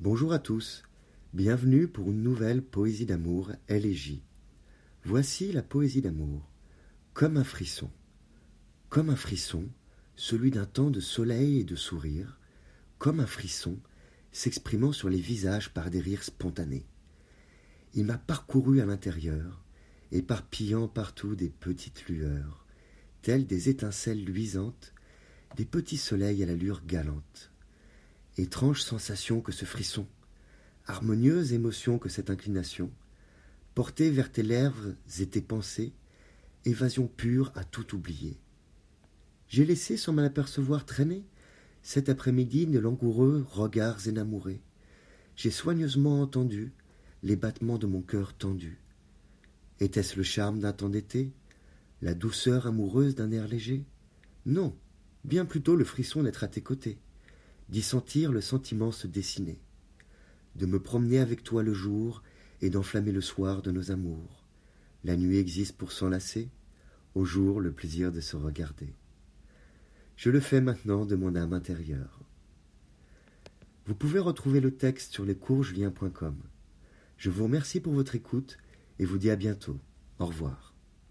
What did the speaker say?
Bonjour à tous, bienvenue pour une nouvelle poésie d'amour élégie. Voici la poésie d'amour, comme un frisson, comme un frisson, celui d'un temps de soleil et de sourire, comme un frisson s'exprimant sur les visages par des rires spontanés. Il m'a parcouru à l'intérieur, éparpillant partout des petites lueurs, telles des étincelles luisantes, des petits soleils à l'allure galante. Étrange sensation que ce frisson, harmonieuse émotion que cette inclination, portée vers tes lèvres et tes pensées, évasion pure à tout oublier. J'ai laissé sans m'en apercevoir traîner cet après-midi de langoureux regards énamourés. J'ai soigneusement entendu les battements de mon cœur tendu. Était-ce le charme d'un temps d'été, la douceur amoureuse d'un air léger? Non, bien plutôt le frisson d'être à tes côtés d'y sentir le sentiment se dessiner, de me promener avec toi le jour et d'enflammer le soir de nos amours. La nuit existe pour s'enlacer, au jour le plaisir de se regarder. Je le fais maintenant de mon âme intérieure. Vous pouvez retrouver le texte sur lescoursjulien.com. Je vous remercie pour votre écoute et vous dis à bientôt. Au revoir.